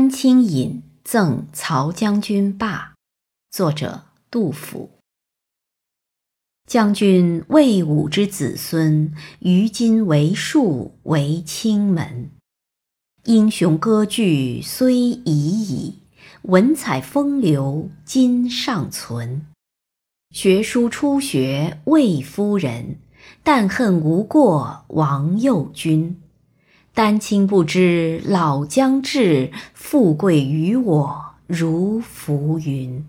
丹青引赠曹将军罢。作者：杜甫。将军魏武之子孙，于今为庶为卿门。英雄割据虽已矣，文采风流今尚存。学书初学魏夫人，但恨无过王右军。丹青不知老将至，富贵于我如浮云。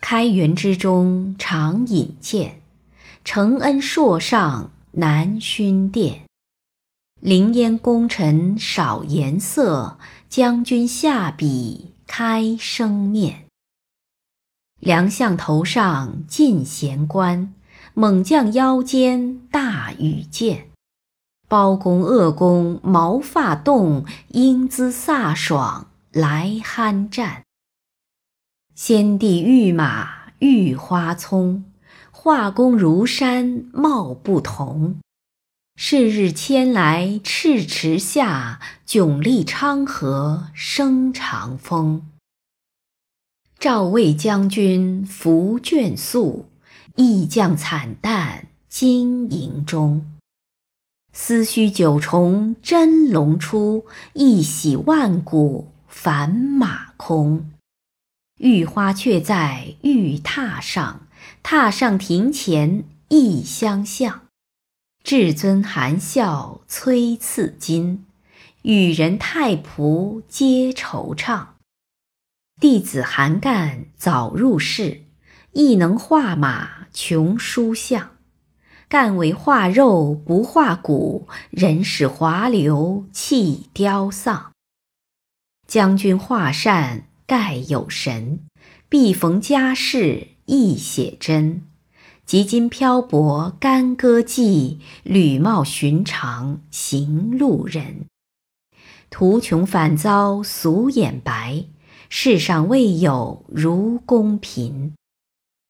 开元之中常引荐，承恩硕上难勋殿。凌烟功臣少颜色，将军下笔开生面。良相头上尽闲冠，猛将腰间大羽箭。包公恶公毛发动，英姿飒爽来酣战。先帝御马御花丛，画工如山貌不同。是日迁来赤池下，迥立昌河生长风。赵魏将军伏卷宿，意将惨淡经营中。思须九重真龙出，一洗万古凡马空。玉花却在玉榻上，榻上庭前异相向。至尊含笑催赐金，与人太仆皆惆怅。弟子韩干早入仕，亦能画马穷书相。干为画肉不画骨，人使华流弃雕丧。将军画扇。盖有神，必逢佳事亦写真。及今漂泊干戈际，履貌寻常行路人。途穷反遭俗眼白，世上未有如公平。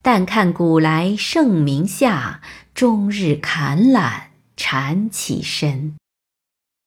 但看古来圣明下，终日砍懒缠起身。